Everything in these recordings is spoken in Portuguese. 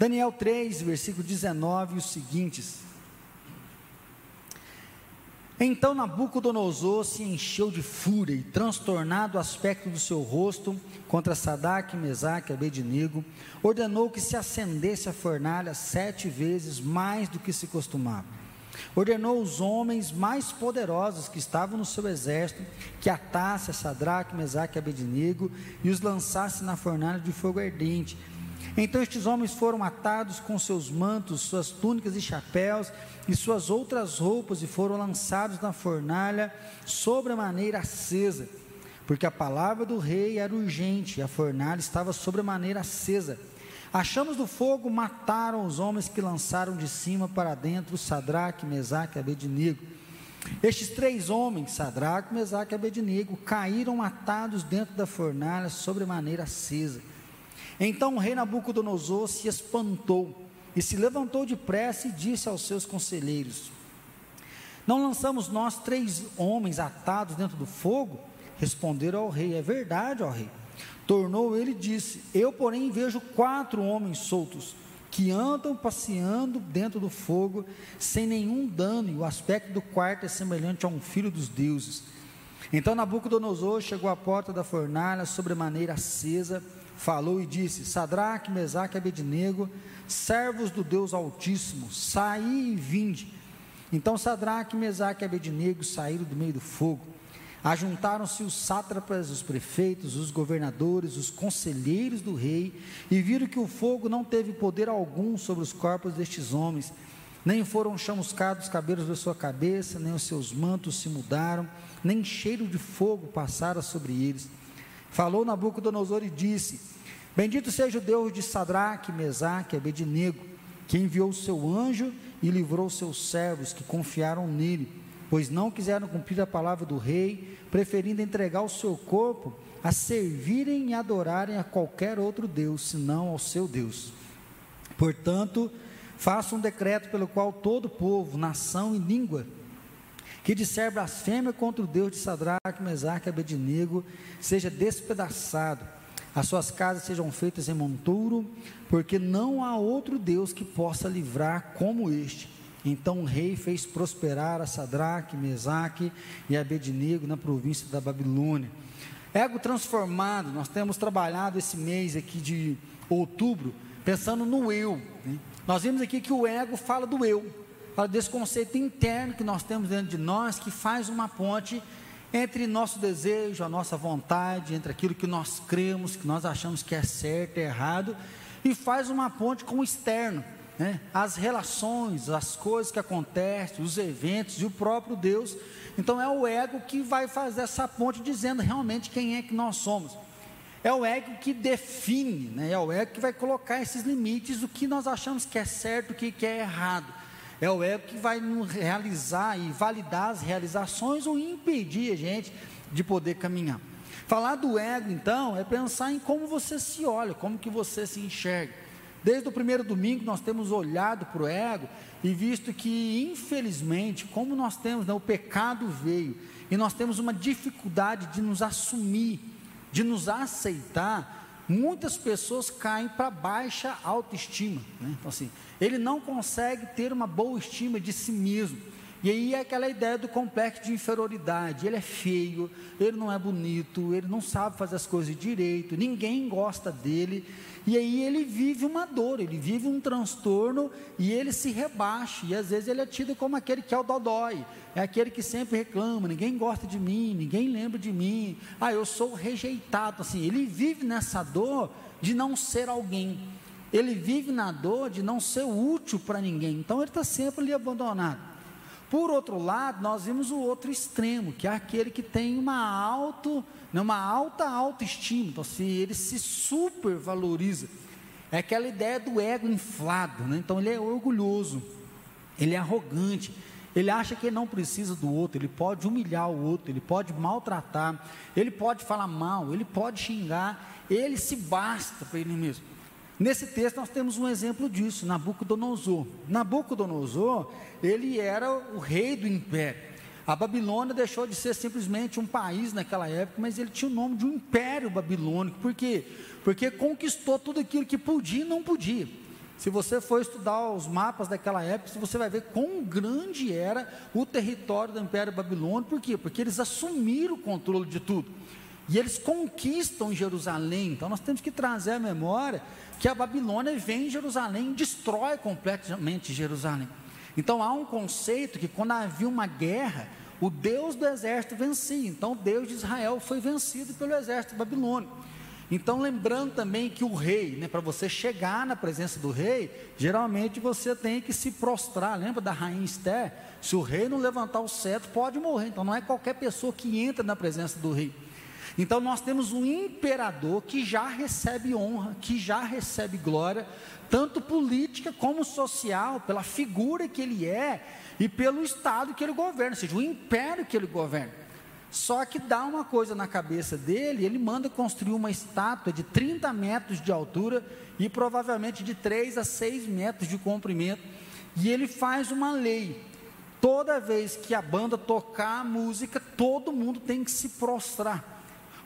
Daniel 3, versículo 19, os seguintes. Então Nabucodonosor se encheu de fúria e, transtornado o aspecto do seu rosto contra Sadak, Mesaque e Abednego, ordenou que se acendesse a fornalha sete vezes mais do que se costumava. Ordenou os homens mais poderosos que estavam no seu exército que atasse a Sadraque, Mesaque e Abednego e os lançasse na fornalha de fogo ardente. Então estes homens foram atados com seus mantos, suas túnicas e chapéus e suas outras roupas e foram lançados na fornalha sobre a maneira acesa, porque a palavra do rei era urgente e a fornalha estava sobre a maneira acesa. As chamas do fogo mataram os homens que lançaram de cima para dentro Sadraque, Mesaque e Abednego. Estes três homens, Sadraque, Mesaque e Abednego, caíram atados dentro da fornalha sobre maneira acesa. Então o rei Nabucodonosor se espantou e se levantou depressa e disse aos seus conselheiros: Não lançamos nós três homens atados dentro do fogo? Responderam ao rei: É verdade, ó rei. Tornou ele e disse: Eu, porém, vejo quatro homens soltos que andam passeando dentro do fogo sem nenhum dano, e o aspecto do quarto é semelhante a um filho dos deuses. Então Nabucodonosor chegou à porta da fornalha, sobremaneira acesa, falou e disse: Sadraque, Mesaque e Abednego, servos do Deus Altíssimo, saí e vinde. Então Sadraque, Mesaque e Abednego saíram do meio do fogo. Ajuntaram-se os sátrapas, os prefeitos, os governadores, os conselheiros do rei, e viram que o fogo não teve poder algum sobre os corpos destes homens, nem foram chamuscados os cabelos da sua cabeça, nem os seus mantos se mudaram, nem cheiro de fogo passara sobre eles. Falou Nabucodonosor e disse: Bendito seja o Deus de Sadraque, Mesaque e Abednego, que enviou o seu anjo e livrou seus servos que confiaram nele, pois não quiseram cumprir a palavra do rei, preferindo entregar o seu corpo a servirem e adorarem a qualquer outro Deus, senão ao seu Deus. Portanto, faça um decreto pelo qual todo povo, nação e língua que disser blasfêmia contra o Deus de Sadraque, Mesaque e Abednego, seja despedaçado, as suas casas sejam feitas em monturo, porque não há outro Deus que possa livrar como este. Então o rei fez prosperar a Sadraque, Mesaque e Abednego na província da Babilônia. Ego transformado, nós temos trabalhado esse mês aqui de outubro, pensando no eu. Né? Nós vimos aqui que o ego fala do eu fala desse conceito interno que nós temos dentro de nós, que faz uma ponte entre nosso desejo, a nossa vontade, entre aquilo que nós cremos, que nós achamos que é certo e errado, e faz uma ponte com o externo, né? as relações, as coisas que acontecem, os eventos e o próprio Deus. Então é o ego que vai fazer essa ponte dizendo realmente quem é que nós somos. É o ego que define, né? é o ego que vai colocar esses limites, o que nós achamos que é certo, o que é errado. É o ego que vai realizar e validar as realizações ou impedir a gente de poder caminhar. Falar do ego, então, é pensar em como você se olha, como que você se enxerga. Desde o primeiro domingo nós temos olhado para o ego e visto que, infelizmente, como nós temos, né, o pecado veio e nós temos uma dificuldade de nos assumir, de nos aceitar, muitas pessoas caem para baixa autoestima. Né? Então, assim, ele não consegue ter uma boa estima de si mesmo. E aí é aquela ideia do complexo de inferioridade. Ele é feio, ele não é bonito, ele não sabe fazer as coisas direito, ninguém gosta dele. E aí ele vive uma dor, ele vive um transtorno e ele se rebaixa. E às vezes ele é tido como aquele que é o dodói, é aquele que sempre reclama: ninguém gosta de mim, ninguém lembra de mim. Ah, eu sou rejeitado. Assim, ele vive nessa dor de não ser alguém. Ele vive na dor de não ser útil para ninguém. Então ele está sempre ali abandonado. Por outro lado, nós vimos o outro extremo, que é aquele que tem uma, alto, né, uma alta autoestima, então se ele se supervaloriza. É aquela ideia do ego inflado, né? então ele é orgulhoso, ele é arrogante, ele acha que ele não precisa do outro, ele pode humilhar o outro, ele pode maltratar, ele pode falar mal, ele pode xingar, ele se basta para ele mesmo. Nesse texto nós temos um exemplo disso, Nabucodonosor. Nabucodonosor, ele era o rei do império. A Babilônia deixou de ser simplesmente um país naquela época, mas ele tinha o nome de um império babilônico. Por quê? Porque conquistou tudo aquilo que podia e não podia. Se você for estudar os mapas daquela época, você vai ver quão grande era o território do Império Babilônico. Por quê? Porque eles assumiram o controle de tudo. E eles conquistam Jerusalém. Então nós temos que trazer a memória que a Babilônia vem em Jerusalém destrói completamente Jerusalém. Então há um conceito que quando havia uma guerra, o Deus do exército vencia. Então o Deus de Israel foi vencido pelo exército babilônico. Então, lembrando também que o rei, né, para você chegar na presença do rei, geralmente você tem que se prostrar. Lembra da rainha Esther? Se o rei não levantar o cetro, pode morrer. Então, não é qualquer pessoa que entra na presença do rei. Então, nós temos um imperador que já recebe honra, que já recebe glória, tanto política como social, pela figura que ele é e pelo estado que ele governa, ou seja, o império que ele governa. Só que dá uma coisa na cabeça dele, ele manda construir uma estátua de 30 metros de altura e provavelmente de 3 a 6 metros de comprimento. E ele faz uma lei. Toda vez que a banda tocar a música, todo mundo tem que se prostrar.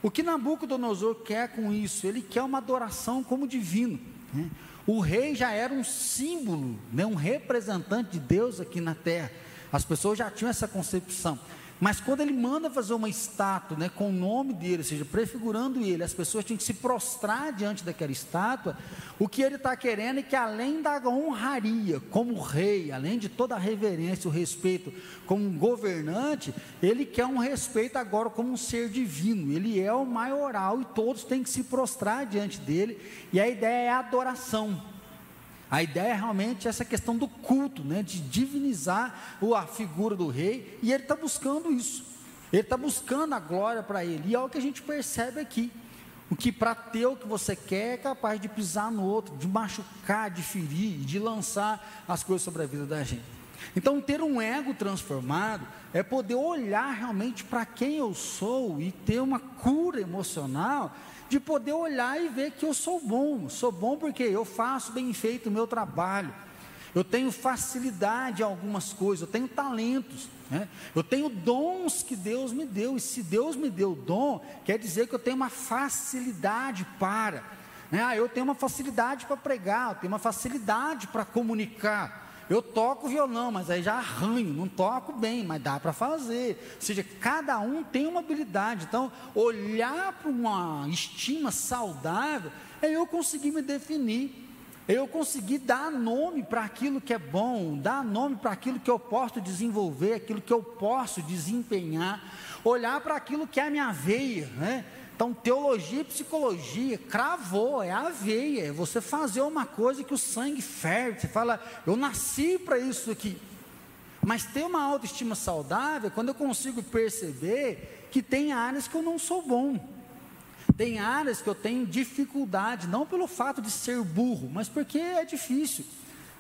O que Nabucodonosor quer com isso? Ele quer uma adoração como divino. Né? O rei já era um símbolo, né? um representante de Deus aqui na terra. As pessoas já tinham essa concepção. Mas quando ele manda fazer uma estátua né, com o nome dele, ou seja, prefigurando ele, as pessoas tinham que se prostrar diante daquela estátua. O que ele está querendo é que, além da honraria como rei, além de toda a reverência, o respeito como governante, ele quer um respeito agora como um ser divino. Ele é o maioral e todos têm que se prostrar diante dele. E a ideia é a adoração. A ideia é realmente essa questão do culto, né, de divinizar a figura do rei, e ele está buscando isso. Ele está buscando a glória para ele. E é o que a gente percebe aqui. O que para ter o que você quer é capaz de pisar no outro, de machucar, de ferir, de lançar as coisas sobre a vida da gente. Então, ter um ego transformado é poder olhar realmente para quem eu sou e ter uma cura emocional de poder olhar e ver que eu sou bom. Sou bom porque eu faço bem feito o meu trabalho. Eu tenho facilidade em algumas coisas, eu tenho talentos, né? eu tenho dons que Deus me deu, e se Deus me deu dom, quer dizer que eu tenho uma facilidade para. Né? Ah, eu tenho uma facilidade para pregar, eu tenho uma facilidade para comunicar. Eu toco violão, mas aí já arranho, não toco bem, mas dá para fazer. Ou seja, cada um tem uma habilidade. Então, olhar para uma estima saudável é eu conseguir me definir. É eu conseguir dar nome para aquilo que é bom, dar nome para aquilo que eu posso desenvolver, aquilo que eu posso desempenhar, olhar para aquilo que é a minha veia, né? Então, teologia e psicologia, cravou, é a veia, é você fazer uma coisa que o sangue ferve, você fala, eu nasci para isso aqui. Mas ter uma autoestima saudável, quando eu consigo perceber que tem áreas que eu não sou bom, tem áreas que eu tenho dificuldade, não pelo fato de ser burro, mas porque é difícil.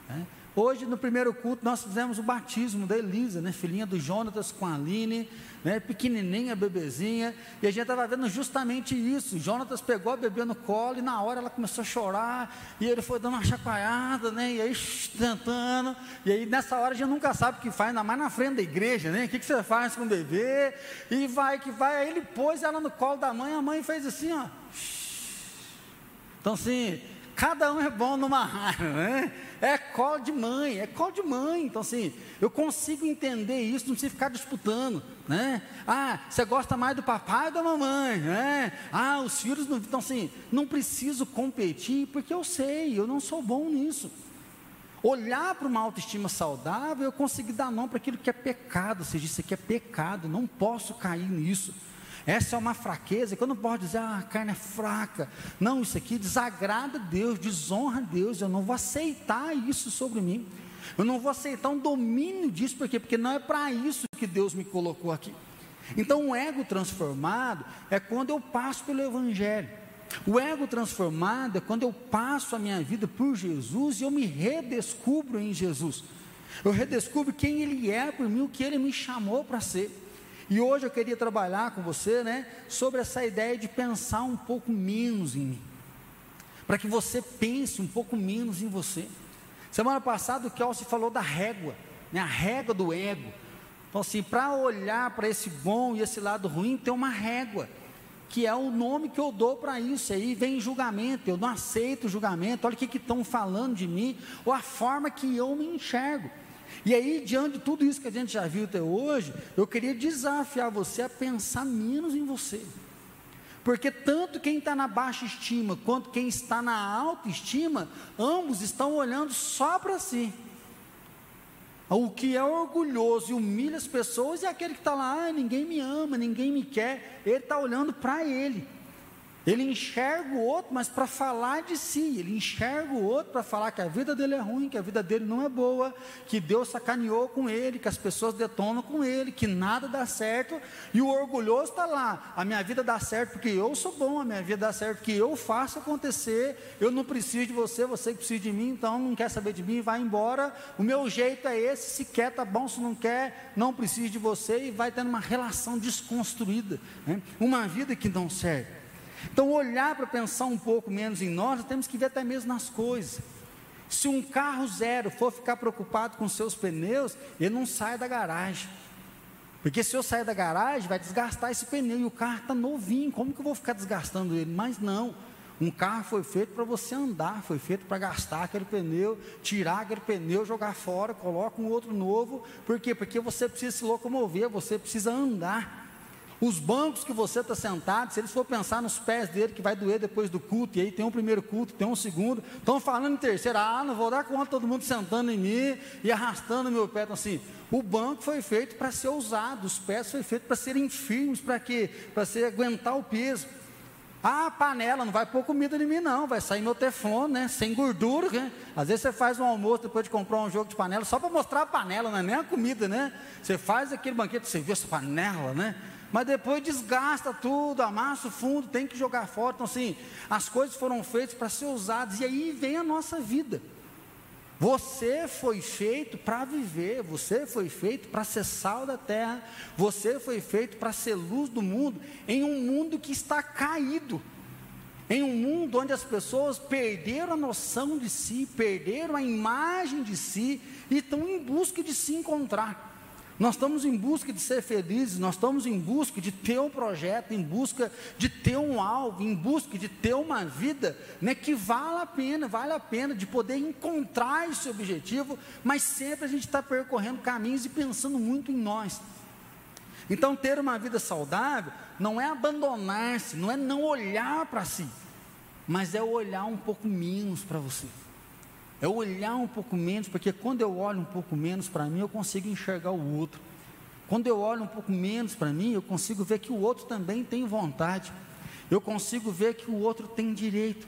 Né? Hoje, no primeiro culto, nós fizemos o batismo da Elisa, né, filhinha do Jonatas com a Aline, né, pequenininha, bebezinha, e a gente estava vendo justamente isso. Jonatas pegou a bebê no colo e na hora ela começou a chorar, e ele foi dando uma chacoalhada, né, e aí tentando, e aí nessa hora a gente nunca sabe o que faz, ainda mais na frente da igreja, né, o que, que você faz com o bebê, e vai que vai, aí ele pôs ela no colo da mãe, a mãe fez assim, ó. Então assim, cada um é bom numa área, né? É colo de mãe, é colo de mãe. Então, assim, eu consigo entender isso, não precisa ficar disputando, né? Ah, você gosta mais do papai ou da mamãe, né? Ah, os filhos não. Então, assim, não preciso competir, porque eu sei, eu não sou bom nisso. Olhar para uma autoestima saudável, eu consigo dar nome para aquilo que é pecado, ou seja, isso aqui é pecado, não posso cair nisso. Essa é uma fraqueza que eu não posso dizer, ah, a carne é fraca. Não, isso aqui desagrada Deus, desonra Deus. Eu não vou aceitar isso sobre mim. Eu não vou aceitar um domínio disso, por quê? Porque não é para isso que Deus me colocou aqui. Então, o ego transformado é quando eu passo pelo Evangelho. O ego transformado é quando eu passo a minha vida por Jesus e eu me redescubro em Jesus. Eu redescubro quem Ele é por mim, o que Ele me chamou para ser. E hoje eu queria trabalhar com você, né, sobre essa ideia de pensar um pouco menos em mim. Para que você pense um pouco menos em você. Semana passada o Kelsey falou da régua, né, a régua do ego. Então, assim, para olhar para esse bom e esse lado ruim, tem uma régua. que é o nome que eu dou para isso. Aí vem julgamento, eu não aceito julgamento, olha o que estão falando de mim, ou a forma que eu me enxergo. E aí, diante de tudo isso que a gente já viu até hoje, eu queria desafiar você a pensar menos em você. Porque tanto quem está na baixa estima quanto quem está na alta estima, ambos estão olhando só para si. O que é orgulhoso e humilha as pessoas é aquele que está lá, ah, ninguém me ama, ninguém me quer. Ele está olhando para ele. Ele enxerga o outro, mas para falar de si. Ele enxerga o outro para falar que a vida dele é ruim, que a vida dele não é boa, que Deus sacaneou com ele, que as pessoas detonam com ele, que nada dá certo. E o orgulhoso está lá. A minha vida dá certo porque eu sou bom, a minha vida dá certo porque eu faço acontecer. Eu não preciso de você, você que precisa de mim, então não quer saber de mim, vai embora. O meu jeito é esse. Se quer, tá bom. Se não quer, não preciso de você. E vai tendo uma relação desconstruída. Né? Uma vida que não serve. Então, olhar para pensar um pouco menos em nós, nós temos que ver até mesmo nas coisas. Se um carro zero for ficar preocupado com seus pneus, ele não sai da garagem. Porque se eu sair da garagem, vai desgastar esse pneu e o carro está novinho. Como que eu vou ficar desgastando ele? Mas não. Um carro foi feito para você andar, foi feito para gastar aquele pneu, tirar aquele pneu, jogar fora, coloca um outro novo. Por quê? Porque você precisa se locomover, você precisa andar. Os bancos que você está sentado, se eles for pensar nos pés dele, que vai doer depois do culto, e aí tem um primeiro culto, tem um segundo, estão falando em terceiro, ah, não vou dar conta todo mundo sentando em mim e arrastando meu pé. Então, assim, o banco foi feito para ser usado, os pés foi feito para serem firmes, para quê? Para ser aguentar o peso. Ah, panela, não vai pôr comida em mim, não. Vai sair meu teflon, né? Sem gordura, né? Às vezes você faz um almoço depois de comprar um jogo de panela, só para mostrar a panela, não é nem a comida, né? Você faz aquele banquete, você viu essa panela, né? Mas depois desgasta tudo, amassa o fundo, tem que jogar fora. Então, assim, as coisas foram feitas para ser usadas, e aí vem a nossa vida. Você foi feito para viver, você foi feito para ser sal da terra, você foi feito para ser luz do mundo, em um mundo que está caído, em um mundo onde as pessoas perderam a noção de si, perderam a imagem de si e estão em busca de se encontrar. Nós estamos em busca de ser felizes, nós estamos em busca de ter um projeto, em busca de ter um alvo, em busca de ter uma vida né, que vale a pena, vale a pena de poder encontrar esse objetivo, mas sempre a gente está percorrendo caminhos e pensando muito em nós. Então, ter uma vida saudável não é abandonar-se, não é não olhar para si, mas é olhar um pouco menos para você é olhar um pouco menos, porque quando eu olho um pouco menos para mim, eu consigo enxergar o outro. Quando eu olho um pouco menos para mim, eu consigo ver que o outro também tem vontade. Eu consigo ver que o outro tem direito.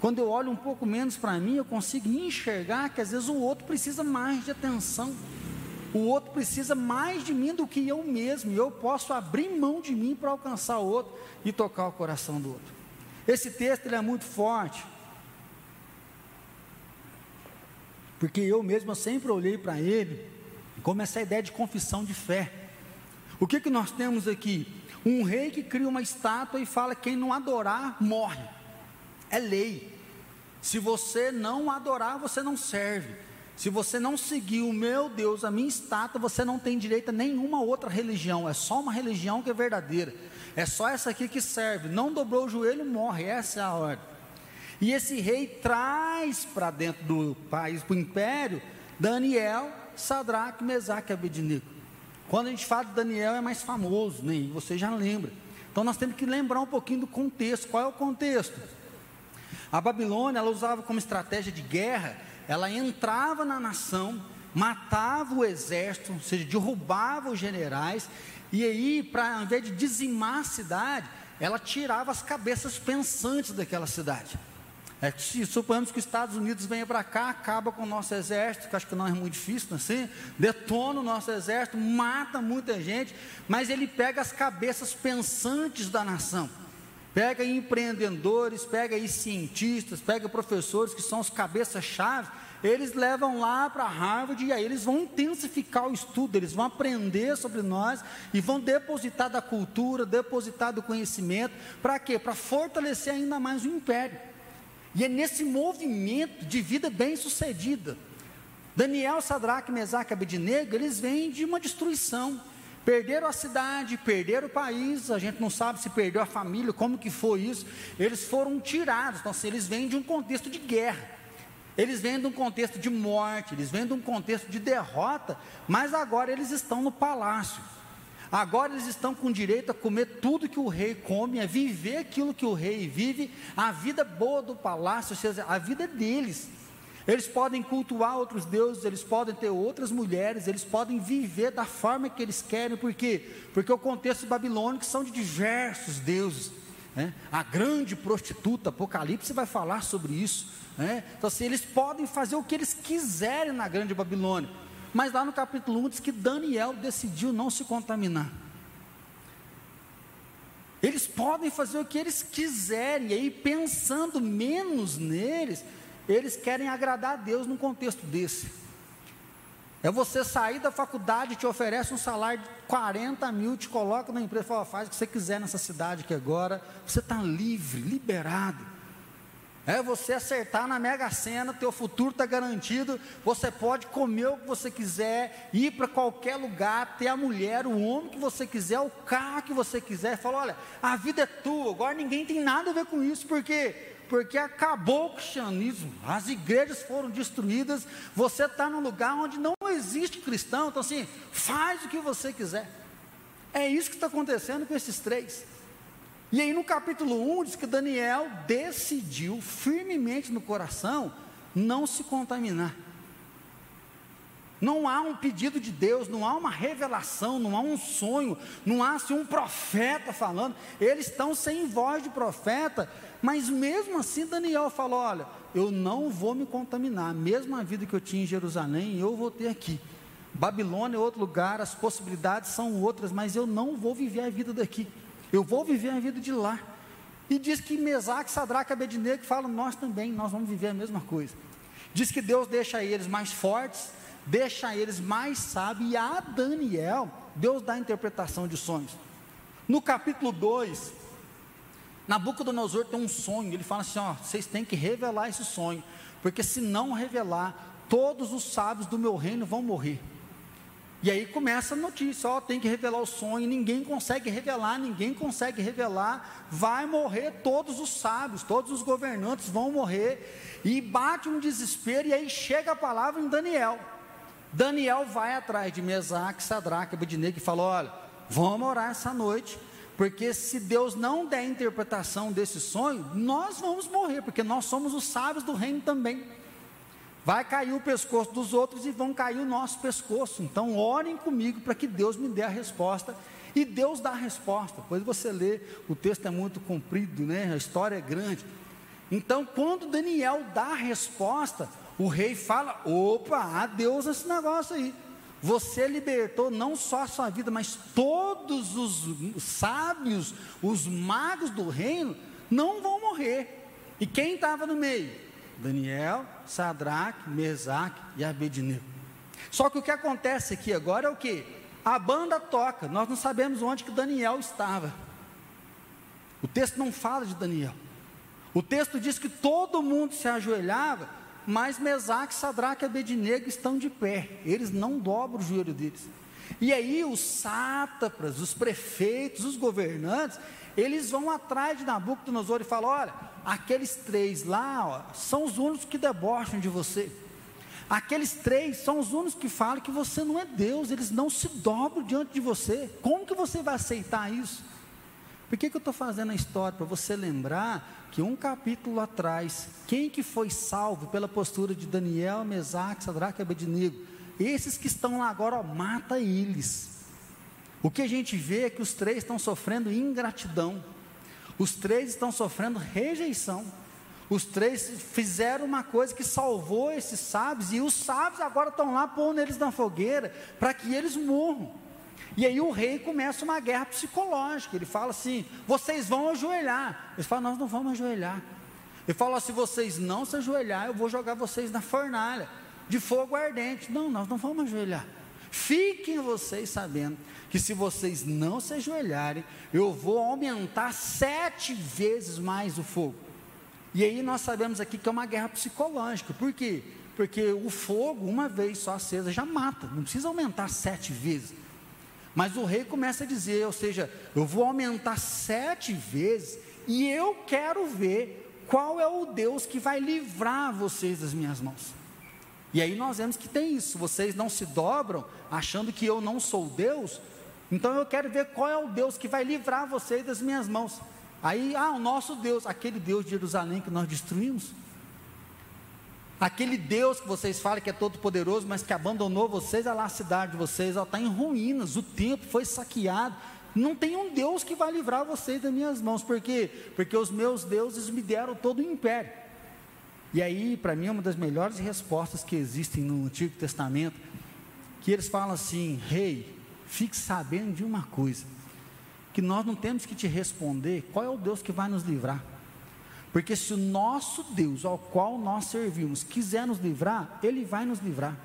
Quando eu olho um pouco menos para mim, eu consigo enxergar que às vezes o outro precisa mais de atenção. O outro precisa mais de mim do que eu mesmo. E eu posso abrir mão de mim para alcançar o outro e tocar o coração do outro. Esse texto ele é muito forte. Porque eu mesmo sempre olhei para ele como essa ideia de confissão de fé. O que, que nós temos aqui? Um rei que cria uma estátua e fala: quem não adorar, morre. É lei. Se você não adorar, você não serve. Se você não seguir o meu Deus, a minha estátua, você não tem direito a nenhuma outra religião. É só uma religião que é verdadeira. É só essa aqui que serve. Não dobrou o joelho, morre. Essa é a ordem. E esse rei traz para dentro do país, para o império, Daniel, Sadraque, Mesaque e Abednego. Quando a gente fala de Daniel é mais famoso, né? você já lembra. Então nós temos que lembrar um pouquinho do contexto. Qual é o contexto? A Babilônia, ela usava como estratégia de guerra, ela entrava na nação, matava o exército, ou seja, derrubava os generais, e aí, para ao invés de dizimar a cidade, ela tirava as cabeças pensantes daquela cidade. É se suponhamos que os Estados Unidos venha para cá, acaba com o nosso exército, que acho que não é muito difícil, não é assim? Detona o nosso exército, mata muita gente, mas ele pega as cabeças pensantes da nação. Pega empreendedores, pega cientistas, pega professores que são os cabeças-chave, eles levam lá para Harvard e aí eles vão intensificar o estudo, eles vão aprender sobre nós e vão depositar da cultura, depositar do conhecimento, para quê? Para fortalecer ainda mais o império. E é nesse movimento de vida bem-sucedida. Daniel, Sadraque, Mesaque Abednego, eles vêm de uma destruição, Perderam a cidade, perderam o país, a gente não sabe se perdeu a família, como que foi isso. Eles foram tirados, então assim, eles vêm de um contexto de guerra. Eles vêm de um contexto de morte, eles vêm de um contexto de derrota, mas agora eles estão no palácio. Agora eles estão com direito a comer tudo que o rei come, a viver aquilo que o rei vive, a vida boa do palácio, ou seja, a vida deles. Eles podem cultuar outros deuses, eles podem ter outras mulheres, eles podem viver da forma que eles querem, por quê? Porque o contexto babilônico são de diversos deuses. Né? A grande prostituta, Apocalipse vai falar sobre isso. Né? Então, assim, eles podem fazer o que eles quiserem na grande Babilônia. Mas lá no capítulo 1 diz que Daniel decidiu não se contaminar. Eles podem fazer o que eles quiserem, e aí pensando menos neles, eles querem agradar a Deus num contexto desse. É você sair da faculdade, te oferece um salário de 40 mil, te coloca na empresa, fala, faz o que você quiser nessa cidade que agora você está livre, liberado. É você acertar na Mega Sena, teu futuro está garantido. Você pode comer o que você quiser, ir para qualquer lugar, ter a mulher, o homem que você quiser, o carro que você quiser. Fala, olha, a vida é tua. Agora ninguém tem nada a ver com isso, porque porque acabou o cristianismo, as igrejas foram destruídas. Você está num lugar onde não existe cristão, então assim, faz o que você quiser. É isso que está acontecendo com esses três. E aí no capítulo 1 diz que Daniel decidiu firmemente no coração não se contaminar. Não há um pedido de Deus, não há uma revelação, não há um sonho, não há assim, um profeta falando. Eles estão sem voz de profeta, mas mesmo assim Daniel falou: Olha, eu não vou me contaminar, mesmo a vida que eu tinha em Jerusalém, eu vou ter aqui. Babilônia é outro lugar, as possibilidades são outras, mas eu não vou viver a vida daqui. Eu vou viver a vida de lá. E diz que Mesaque, Sadraque e Abednego falam, nós também, nós vamos viver a mesma coisa. Diz que Deus deixa eles mais fortes, deixa eles mais sábios, e a Daniel, Deus dá a interpretação de sonhos. No capítulo 2, Nabucodonosor tem um sonho, ele fala assim: ó, vocês têm que revelar esse sonho, porque se não revelar, todos os sábios do meu reino vão morrer. E aí começa a notícia, ó, tem que revelar o sonho, ninguém consegue revelar, ninguém consegue revelar, vai morrer todos os sábios, todos os governantes vão morrer, e bate um desespero, e aí chega a palavra em Daniel. Daniel vai atrás de Mesaque, Sadraque, Abednego e fala: olha, vamos orar essa noite, porque se Deus não der interpretação desse sonho, nós vamos morrer, porque nós somos os sábios do reino também. Vai cair o pescoço dos outros e vão cair o nosso pescoço. Então, orem comigo para que Deus me dê a resposta. E Deus dá a resposta. Depois você lê, o texto é muito comprido, né? A história é grande. Então, quando Daniel dá a resposta, o rei fala: opa, há Deus nesse negócio aí. Você libertou não só a sua vida, mas todos os sábios, os magos do reino, não vão morrer. E quem estava no meio? Daniel, Sadraque, Mesaque e Abednego. Só que o que acontece aqui agora é o que? A banda toca, nós não sabemos onde que Daniel estava. O texto não fala de Daniel. O texto diz que todo mundo se ajoelhava, mas Mesaque, Sadraque e Abednego estão de pé. Eles não dobram o joelho deles. E aí os sátrapas, os prefeitos, os governantes, eles vão atrás de Nabucodonosor e falam: olha, aqueles três lá ó, são os únicos que debocham de você. Aqueles três são os únicos que falam que você não é Deus, eles não se dobram diante de você. Como que você vai aceitar isso? Por que, que eu estou fazendo a história? Para você lembrar que um capítulo atrás, quem que foi salvo pela postura de Daniel, Mesaque, Sadraque e Abednego? Esses que estão lá agora, ó, mata eles. O que a gente vê é que os três estão sofrendo ingratidão. Os três estão sofrendo rejeição. Os três fizeram uma coisa que salvou esses sábios, e os sábios agora estão lá pondo eles na fogueira para que eles morram. E aí o rei começa uma guerra psicológica. Ele fala assim: vocês vão ajoelhar. Eles falam: nós não vamos ajoelhar. Ele fala: se vocês não se ajoelhar, eu vou jogar vocês na fornalha de fogo ardente. Não, nós não vamos ajoelhar. Fiquem vocês sabendo que se vocês não se ajoelharem, eu vou aumentar sete vezes mais o fogo. E aí nós sabemos aqui que é uma guerra psicológica. Por quê? Porque o fogo, uma vez só acesa, já mata. Não precisa aumentar sete vezes. Mas o rei começa a dizer, ou seja, eu vou aumentar sete vezes e eu quero ver qual é o Deus que vai livrar vocês das minhas mãos. E aí nós vemos que tem isso, vocês não se dobram achando que eu não sou Deus, então eu quero ver qual é o Deus que vai livrar vocês das minhas mãos. Aí, ah, o nosso Deus, aquele Deus de Jerusalém que nós destruímos. Aquele Deus que vocês falam que é todo poderoso, mas que abandonou vocês, olha lá a cidade de vocês, está em ruínas, o templo foi saqueado. Não tem um Deus que vai livrar vocês das minhas mãos, por quê? Porque os meus deuses me deram todo o império. E aí, para mim, é uma das melhores respostas que existem no Antigo Testamento, que eles falam assim: Rei, fique sabendo de uma coisa, que nós não temos que te responder qual é o Deus que vai nos livrar. Porque se o nosso Deus, ao qual nós servimos, quiser nos livrar, Ele vai nos livrar.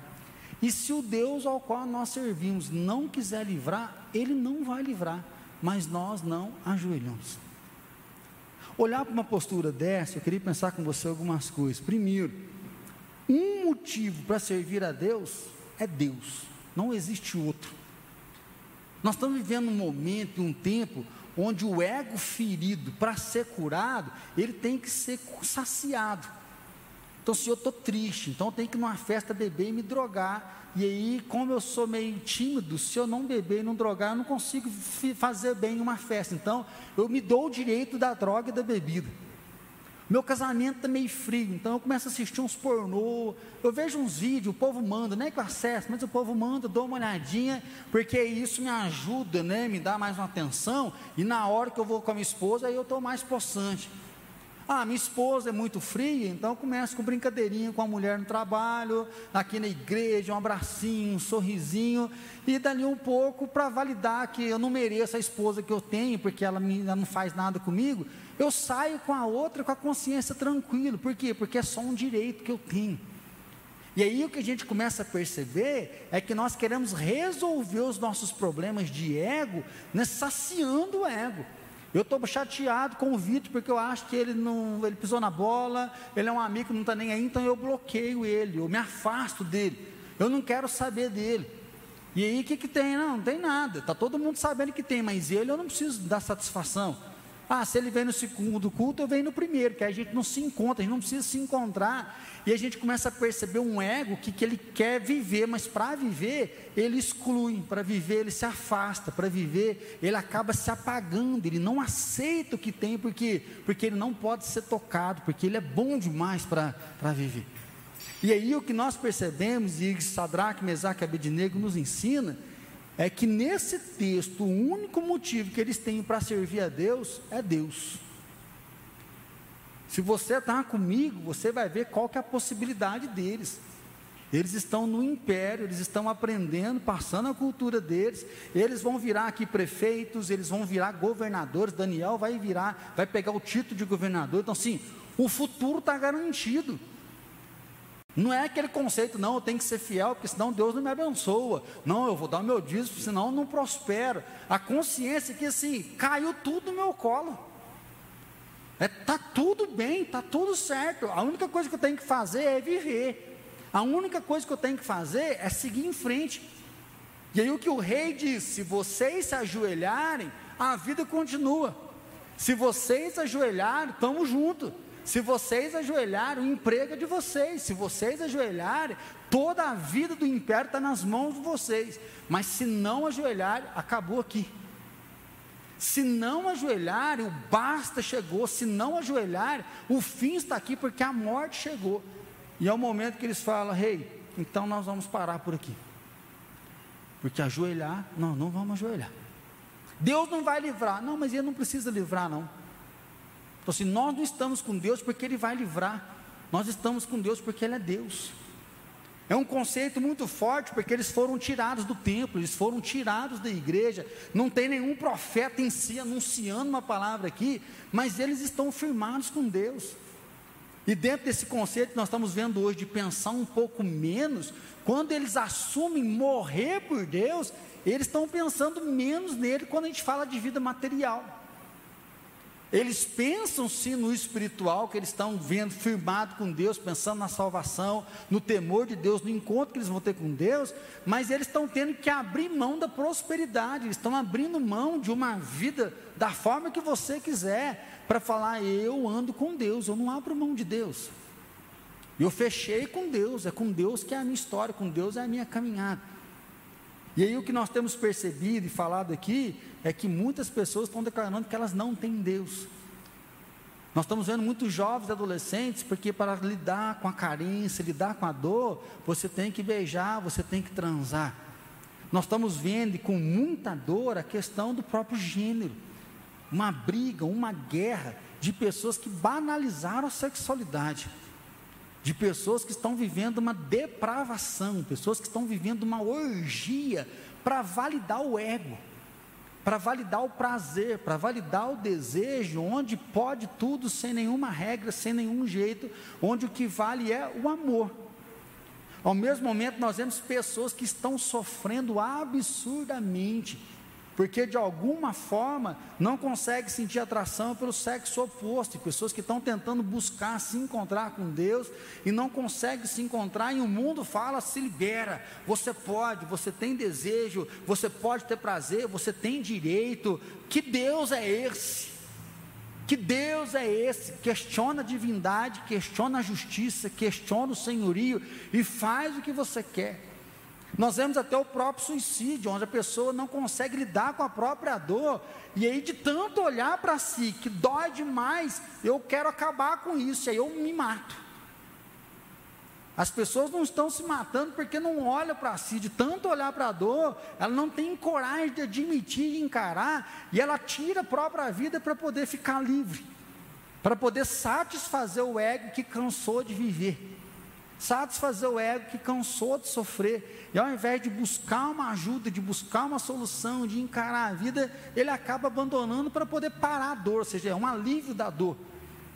E se o Deus ao qual nós servimos não quiser livrar, Ele não vai livrar. Mas nós não ajoelhamos. Olhar para uma postura dessa, eu queria pensar com você algumas coisas. Primeiro, um motivo para servir a Deus é Deus, não existe outro. Nós estamos vivendo um momento, um tempo onde o ego ferido, para ser curado, ele tem que ser saciado. Então, se eu estou triste, então eu tenho que ir numa festa beber e me drogar. E aí, como eu sou meio tímido, se eu não beber e não drogar, eu não consigo fazer bem uma festa. Então, eu me dou o direito da droga e da bebida. Meu casamento está meio frio, então eu começo a assistir uns pornô, eu vejo uns vídeos, o povo manda, nem que eu acesso, mas o povo manda, dou uma olhadinha, porque isso me ajuda, né, me dá mais uma atenção, e na hora que eu vou com a minha esposa, aí eu estou mais possante. Ah, minha esposa é muito fria, então começo com brincadeirinha com a mulher no trabalho, aqui na igreja, um abracinho, um sorrisinho, e dali um pouco para validar que eu não mereço a esposa que eu tenho, porque ela, me, ela não faz nada comigo, eu saio com a outra com a consciência tranquila. Por quê? Porque é só um direito que eu tenho. E aí o que a gente começa a perceber é que nós queremos resolver os nossos problemas de ego, né, saciando o ego. Eu estou chateado com o Vitor porque eu acho que ele não, ele pisou na bola, ele é um amigo que não está nem aí, então eu bloqueio ele, eu me afasto dele, eu não quero saber dele. E aí o que, que tem? Não, não tem nada, está todo mundo sabendo que tem, mas ele eu não preciso dar satisfação. Ah, se ele vem no segundo culto, eu venho no primeiro, que a gente não se encontra, a gente não precisa se encontrar. E a gente começa a perceber um ego que, que ele quer viver, mas para viver, ele exclui, para viver, ele se afasta, para viver, ele acaba se apagando, ele não aceita o que tem, porque, porque ele não pode ser tocado, porque ele é bom demais para viver. E aí o que nós percebemos, e Sadraque, Mesaque e Abednego nos ensina, é que nesse texto, o único motivo que eles têm para servir a Deus é Deus. Se você está comigo, você vai ver qual que é a possibilidade deles. Eles estão no império, eles estão aprendendo, passando a cultura deles. Eles vão virar aqui prefeitos, eles vão virar governadores. Daniel vai virar, vai pegar o título de governador. Então, sim, o futuro está garantido. Não é aquele conceito, não, eu tenho que ser fiel, porque senão Deus não me abençoa. Não, eu vou dar o meu dízimo, senão não prospero. A consciência que assim, caiu tudo no meu colo. É, tá tudo bem, tá tudo certo. A única coisa que eu tenho que fazer é viver. A única coisa que eu tenho que fazer é seguir em frente. E aí o que o rei diz: se vocês se ajoelharem, a vida continua. Se vocês ajoelharem, estamos juntos. Se vocês ajoelharem, o emprego é de vocês. Se vocês ajoelharem, toda a vida do império está nas mãos de vocês. Mas se não ajoelharem, acabou aqui. Se não ajoelharem, o basta chegou. Se não ajoelharem, o fim está aqui, porque a morte chegou. E é o momento que eles falam: Rei, hey, então nós vamos parar por aqui. Porque ajoelhar, não, não vamos ajoelhar. Deus não vai livrar. Não, mas ele não precisa livrar, não. Então, assim, nós não estamos com Deus porque Ele vai livrar, nós estamos com Deus porque Ele é Deus. É um conceito muito forte, porque eles foram tirados do templo, eles foram tirados da igreja. Não tem nenhum profeta em si anunciando uma palavra aqui, mas eles estão firmados com Deus. E dentro desse conceito que nós estamos vendo hoje de pensar um pouco menos, quando eles assumem morrer por Deus, eles estão pensando menos nele quando a gente fala de vida material. Eles pensam sim no espiritual, que eles estão vendo firmado com Deus, pensando na salvação, no temor de Deus, no encontro que eles vão ter com Deus, mas eles estão tendo que abrir mão da prosperidade, eles estão abrindo mão de uma vida da forma que você quiser, para falar: eu ando com Deus, eu não abro mão de Deus. Eu fechei com Deus, é com Deus que é a minha história, com Deus é a minha caminhada. E aí o que nós temos percebido e falado aqui é que muitas pessoas estão declarando que elas não têm Deus. Nós estamos vendo muitos jovens adolescentes, porque para lidar com a carência, lidar com a dor, você tem que beijar, você tem que transar. Nós estamos vendo com muita dor a questão do próprio gênero, uma briga, uma guerra de pessoas que banalizaram a sexualidade de pessoas que estão vivendo uma depravação, pessoas que estão vivendo uma orgia para validar o ego, para validar o prazer, para validar o desejo, onde pode tudo sem nenhuma regra, sem nenhum jeito, onde o que vale é o amor. Ao mesmo momento, nós vemos pessoas que estão sofrendo absurdamente porque de alguma forma não consegue sentir atração pelo sexo oposto, pessoas que estão tentando buscar se encontrar com Deus e não conseguem se encontrar, e o mundo fala: se libera, você pode, você tem desejo, você pode ter prazer, você tem direito. Que Deus é esse? Que Deus é esse? Questiona a divindade, questiona a justiça, questiona o senhorio e faz o que você quer. Nós vemos até o próprio suicídio, onde a pessoa não consegue lidar com a própria dor, e aí de tanto olhar para si, que dói demais, eu quero acabar com isso, e aí eu me mato. As pessoas não estão se matando porque não olham para si, de tanto olhar para a dor, ela não tem coragem de admitir e encarar, e ela tira a própria vida para poder ficar livre, para poder satisfazer o ego que cansou de viver satisfazer o ego que cansou de sofrer, e ao invés de buscar uma ajuda, de buscar uma solução, de encarar a vida, ele acaba abandonando para poder parar a dor, ou seja, é um alívio da dor.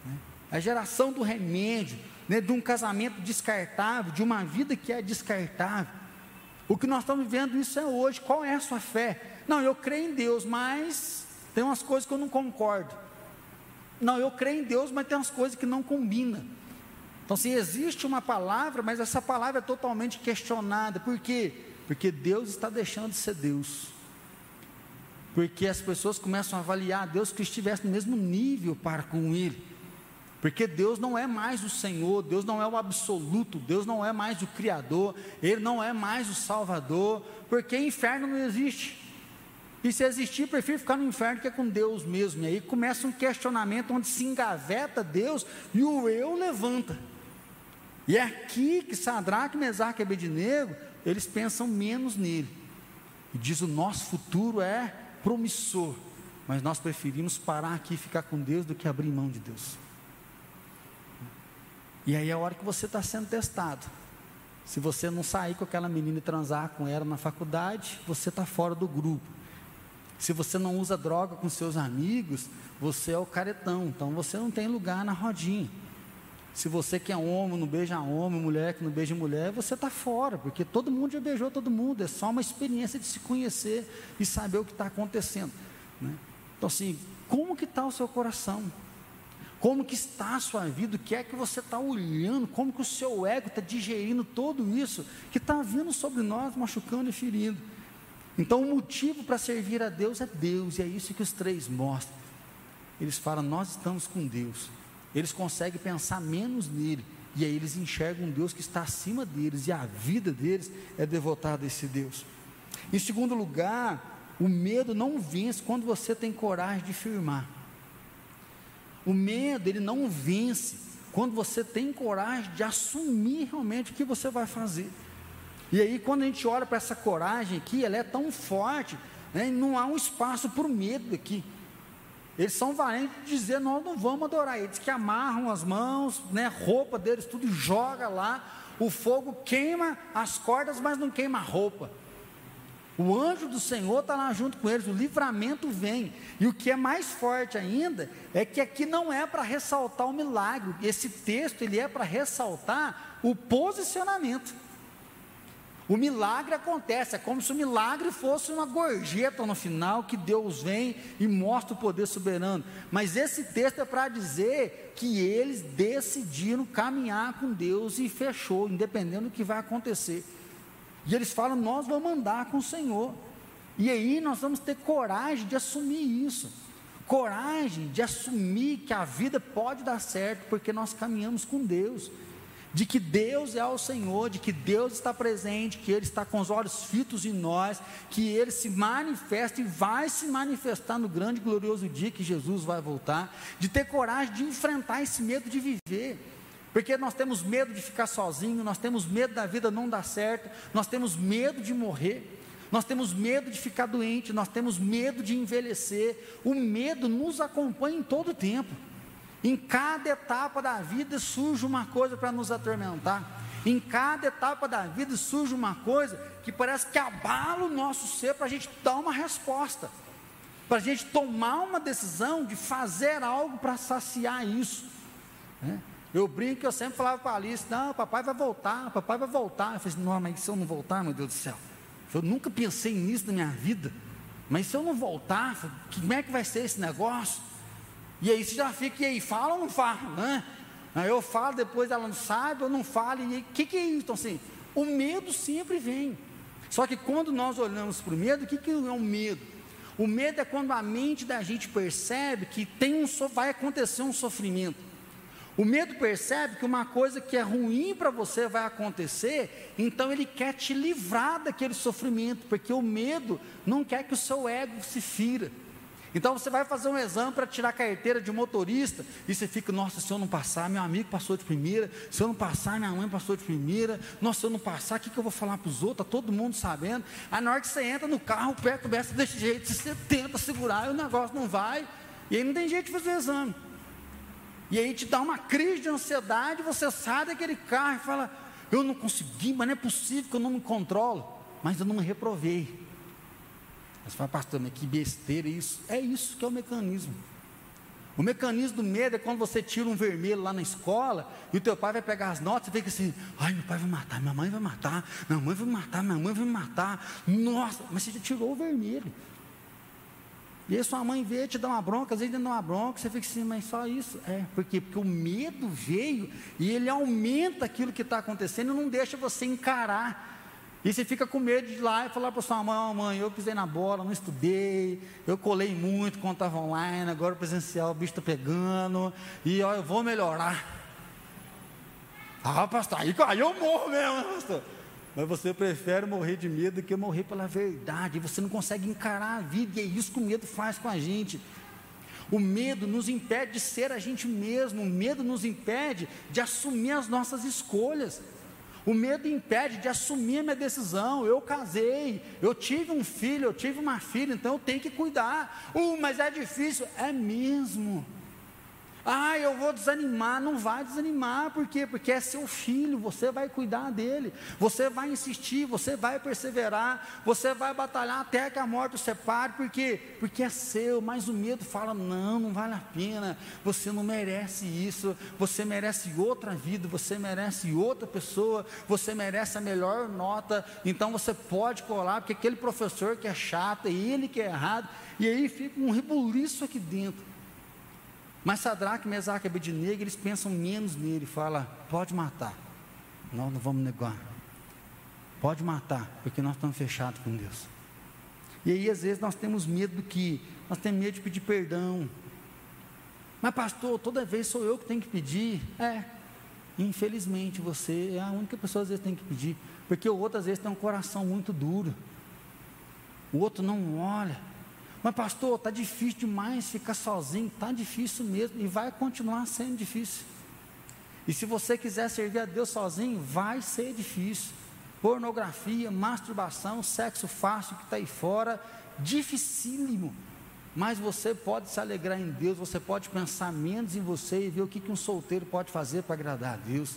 Né? A geração do remédio, né, de um casamento descartável, de uma vida que é descartável. O que nós estamos vivendo isso é hoje. Qual é a sua fé? Não, eu creio em Deus, mas tem umas coisas que eu não concordo. Não, eu creio em Deus, mas tem umas coisas que não combinam. Então, se existe uma palavra, mas essa palavra é totalmente questionada, por quê? Porque Deus está deixando de ser Deus. Porque as pessoas começam a avaliar Deus que estivesse no mesmo nível para com Ele. Porque Deus não é mais o Senhor, Deus não é o absoluto, Deus não é mais o Criador, Ele não é mais o Salvador, porque inferno não existe. E se existir, prefiro ficar no inferno que é com Deus mesmo. E aí começa um questionamento onde se engaveta Deus e o eu levanta. E é aqui que Sadraque, Mesaque e Abednego, eles pensam menos nele. E diz: o nosso futuro é promissor, mas nós preferimos parar aqui e ficar com Deus do que abrir mão de Deus. E aí é a hora que você está sendo testado. Se você não sair com aquela menina e transar com ela na faculdade, você está fora do grupo. Se você não usa droga com seus amigos, você é o caretão, então você não tem lugar na rodinha. Se você que é homem não beija homem, mulher que não beija mulher, você está fora, porque todo mundo já beijou todo mundo, é só uma experiência de se conhecer e saber o que está acontecendo. Né? Então assim, como que está o seu coração? Como que está a sua vida? O que é que você está olhando? Como que o seu ego está digerindo tudo isso que está vindo sobre nós, machucando e ferindo? Então o motivo para servir a Deus é Deus, e é isso que os três mostram. Eles falam, nós estamos com Deus eles conseguem pensar menos nele. E aí eles enxergam um Deus que está acima deles, e a vida deles é devotada a esse Deus. Em segundo lugar, o medo não vence quando você tem coragem de firmar. O medo, ele não vence quando você tem coragem de assumir realmente o que você vai fazer. E aí, quando a gente olha para essa coragem aqui, ela é tão forte, né, não há um espaço para o medo aqui. Eles são valentes de dizer, nós não vamos adorar. Eles que amarram as mãos, né, roupa deles, tudo joga lá. O fogo queima as cordas, mas não queima a roupa. O anjo do Senhor está lá junto com eles, o livramento vem. E o que é mais forte ainda é que aqui não é para ressaltar o milagre. Esse texto ele é para ressaltar o posicionamento. O milagre acontece, é como se o milagre fosse uma gorjeta no final, que Deus vem e mostra o poder soberano. Mas esse texto é para dizer que eles decidiram caminhar com Deus e fechou, independente do que vai acontecer. E eles falam: Nós vamos andar com o Senhor. E aí nós vamos ter coragem de assumir isso. Coragem de assumir que a vida pode dar certo, porque nós caminhamos com Deus de que Deus é o Senhor, de que Deus está presente, que Ele está com os olhos fitos em nós, que Ele se manifesta e vai se manifestar no grande e glorioso dia que Jesus vai voltar, de ter coragem de enfrentar esse medo de viver, porque nós temos medo de ficar sozinho, nós temos medo da vida não dar certo, nós temos medo de morrer. Nós temos medo de ficar doente, nós temos medo de envelhecer. O medo nos acompanha em todo o tempo. Em cada etapa da vida surge uma coisa para nos atormentar. Em cada etapa da vida surge uma coisa que parece que abala o nosso ser para a gente dar uma resposta, para a gente tomar uma decisão de fazer algo para saciar isso. Né? Eu brinco, eu sempre falava para a Alice: não, papai vai voltar, papai vai voltar. Eu falei assim: não, mas se eu não voltar, meu Deus do céu, eu nunca pensei nisso na minha vida, mas se eu não voltar, como é que vai ser esse negócio? E aí você já fica, e aí, fala ou não fala, né? Aí eu falo, depois ela não sabe, eu não falo, e o que, que é isso? Então assim, o medo sempre vem. Só que quando nós olhamos para o medo, o que, que é o medo? O medo é quando a mente da gente percebe que tem um, vai acontecer um sofrimento. O medo percebe que uma coisa que é ruim para você vai acontecer, então ele quer te livrar daquele sofrimento, porque o medo não quer que o seu ego se fira. Então você vai fazer um exame para tirar a carteira de motorista e você fica, nossa, se eu não passar, meu amigo passou de primeira, se eu não passar, minha mãe passou de primeira, nossa, se eu não passar, o que, que eu vou falar para os outros? Está todo mundo sabendo. Aí na hora que você entra no carro, o pé começa desse jeito, você tenta segurar e o negócio não vai, e aí não tem jeito de fazer o exame. E aí te dá uma crise de ansiedade, você sai daquele carro e fala, eu não consegui, mas não é possível que eu não me controlo, mas eu não me reprovei. Você fala, pastor, mas que besteira isso. É isso que é o mecanismo. O mecanismo do medo é quando você tira um vermelho lá na escola e o teu pai vai pegar as notas e fica assim, ai meu pai vai matar, minha mãe vai matar, minha mãe vai matar, minha mãe vai matar. Nossa, mas você já tirou o vermelho. E aí sua mãe vê, te dá uma bronca, às vezes dá uma bronca, você fica assim, mas só isso. É, por quê? Porque o medo veio e ele aumenta aquilo que está acontecendo e não deixa você encarar e você fica com medo de ir lá e falar para sua mãe, oh, mãe, eu pisei na bola, não estudei, eu colei muito quando estava online, agora presencial, o bicho está pegando, e ó, eu vou melhorar. Ah, pastor, aí, aí eu morro mesmo, né, pastor. Mas você prefere morrer de medo do que morrer pela verdade. Você não consegue encarar a vida, e é isso que o medo faz com a gente. O medo nos impede de ser a gente mesmo, o medo nos impede de assumir as nossas escolhas. O medo impede de assumir a minha decisão. Eu casei, eu tive um filho, eu tive uma filha, então eu tenho que cuidar. Uh, mas é difícil. É mesmo. Ah, eu vou desanimar. Não vai desanimar, por quê? Porque é seu filho, você vai cuidar dele, você vai insistir, você vai perseverar, você vai batalhar até que a morte o separe, por quê? Porque é seu, mas o medo fala: não, não vale a pena, você não merece isso, você merece outra vida, você merece outra pessoa, você merece a melhor nota, então você pode colar, porque aquele professor que é chato, é ele que é errado, e aí fica um rebuliço aqui dentro. Mas Sadraque, Mesaque e Abednego, eles pensam menos nele, fala, pode matar. Nós não vamos negar. Pode matar, porque nós estamos fechados com Deus. E aí, às vezes, nós temos medo do que? Nós temos medo de pedir perdão. Mas, pastor, toda vez sou eu que tenho que pedir. É, infelizmente, você é a única pessoa, às vezes, que tem que pedir. Porque o outro, às vezes, tem um coração muito duro. O outro não olha. Mas, pastor, está difícil demais ficar sozinho, está difícil mesmo, e vai continuar sendo difícil. E se você quiser servir a Deus sozinho, vai ser difícil. Pornografia, masturbação, sexo fácil que está aí fora, dificílimo. Mas você pode se alegrar em Deus, você pode pensar menos em você e ver o que, que um solteiro pode fazer para agradar a Deus.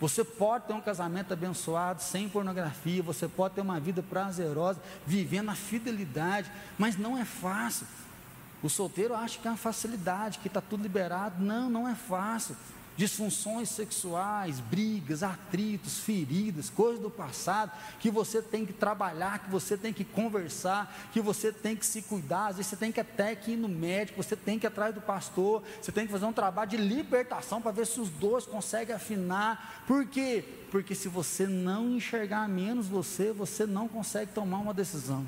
Você pode ter um casamento abençoado, sem pornografia, você pode ter uma vida prazerosa, vivendo a fidelidade, mas não é fácil. O solteiro acha que é uma facilidade, que está tudo liberado. Não, não é fácil. Disfunções sexuais, brigas, atritos, feridas, coisas do passado, que você tem que trabalhar, que você tem que conversar, que você tem que se cuidar, às vezes você tem que até que ir no médico, você tem que ir atrás do pastor, você tem que fazer um trabalho de libertação para ver se os dois conseguem afinar. Por quê? Porque se você não enxergar menos você, você não consegue tomar uma decisão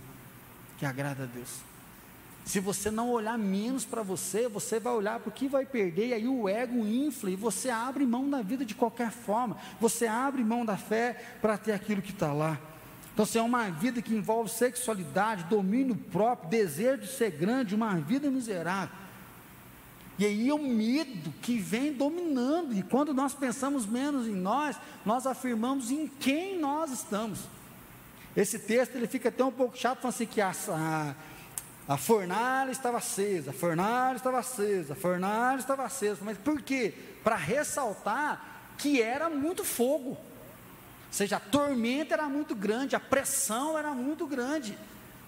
que agrada a Deus. Se você não olhar menos para você, você vai olhar para o que vai perder, e aí o ego infla, e você abre mão da vida de qualquer forma, você abre mão da fé para ter aquilo que está lá. Então, se é uma vida que envolve sexualidade, domínio próprio, desejo de ser grande, uma vida miserável. E aí é o medo que vem dominando, e quando nós pensamos menos em nós, nós afirmamos em quem nós estamos. Esse texto ele fica até um pouco chato, falando assim que a, a a fornalha estava acesa, a fornalha estava acesa, a fornalha estava acesa. Mas por quê? Para ressaltar que era muito fogo. Ou seja, a tormenta era muito grande, a pressão era muito grande.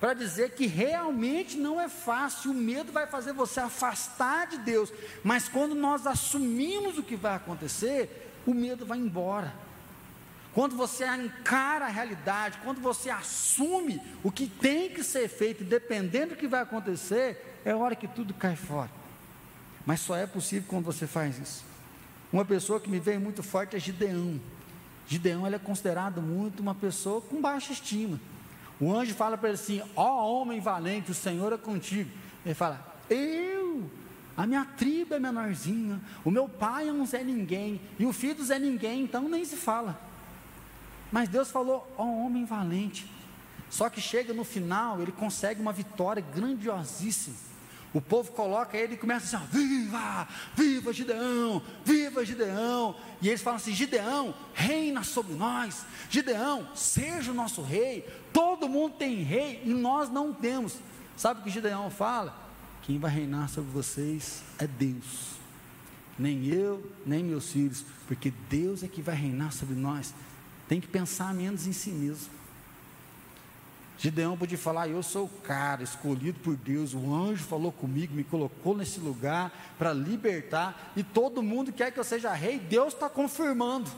Para dizer que realmente não é fácil, o medo vai fazer você afastar de Deus. Mas quando nós assumimos o que vai acontecer, o medo vai embora. Quando você encara a realidade, quando você assume o que tem que ser feito, dependendo do que vai acontecer, é hora que tudo cai fora. Mas só é possível quando você faz isso. Uma pessoa que me veio muito forte é Gideão. Gideão ele é considerado muito uma pessoa com baixa estima. O anjo fala para ele assim: Ó oh, homem valente, o Senhor é contigo. Ele fala: Eu, a minha tribo é menorzinha, o meu pai é um Zé Ninguém, e o filho do Zé Ninguém, então nem se fala. Mas Deus falou, ó oh, homem valente. Só que chega no final, ele consegue uma vitória grandiosíssima. O povo coloca ele e começa assim: viva, viva Gideão, viva Gideão. E eles falam assim: Gideão, reina sobre nós. Gideão, seja o nosso rei. Todo mundo tem rei e nós não temos. Sabe o que Gideão fala? Quem vai reinar sobre vocês é Deus. Nem eu, nem meus filhos, porque Deus é que vai reinar sobre nós tem que pensar menos em si mesmo. Gideão podia falar: Eu sou o cara escolhido por Deus, o anjo falou comigo, me colocou nesse lugar para libertar, e todo mundo quer que eu seja rei, Deus está confirmando.